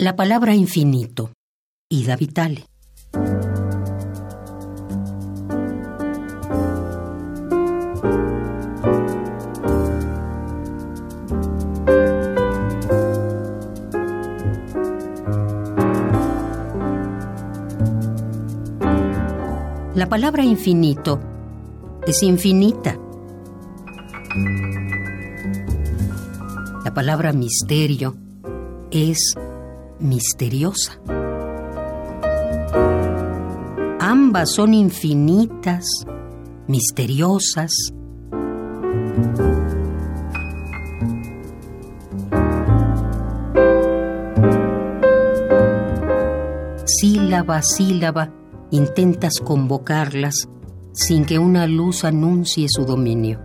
La palabra infinito, Ida Vitale. La palabra infinito es infinita. La palabra misterio es misteriosa. Ambas son infinitas, misteriosas. Sílaba a sílaba intentas convocarlas sin que una luz anuncie su dominio.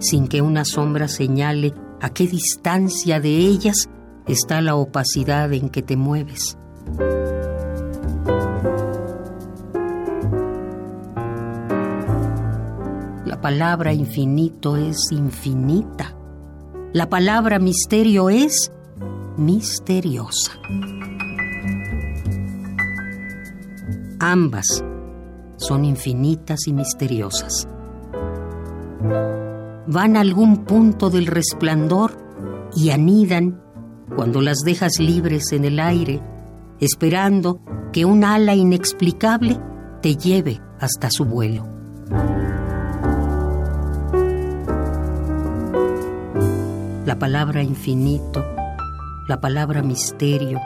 Sin que una sombra señale a qué distancia de ellas está la opacidad en que te mueves. La palabra infinito es infinita. La palabra misterio es misteriosa. Ambas son infinitas y misteriosas. Van a algún punto del resplandor y anidan cuando las dejas libres en el aire, esperando que un ala inexplicable te lleve hasta su vuelo. La palabra infinito la palabra misterio,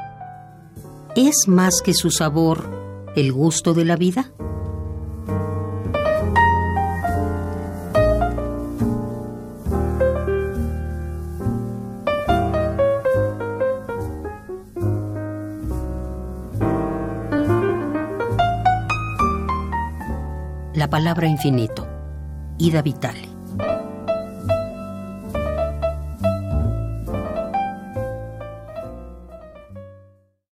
¿es más que su sabor el gusto de la vida? La palabra infinito, Ida Vitale.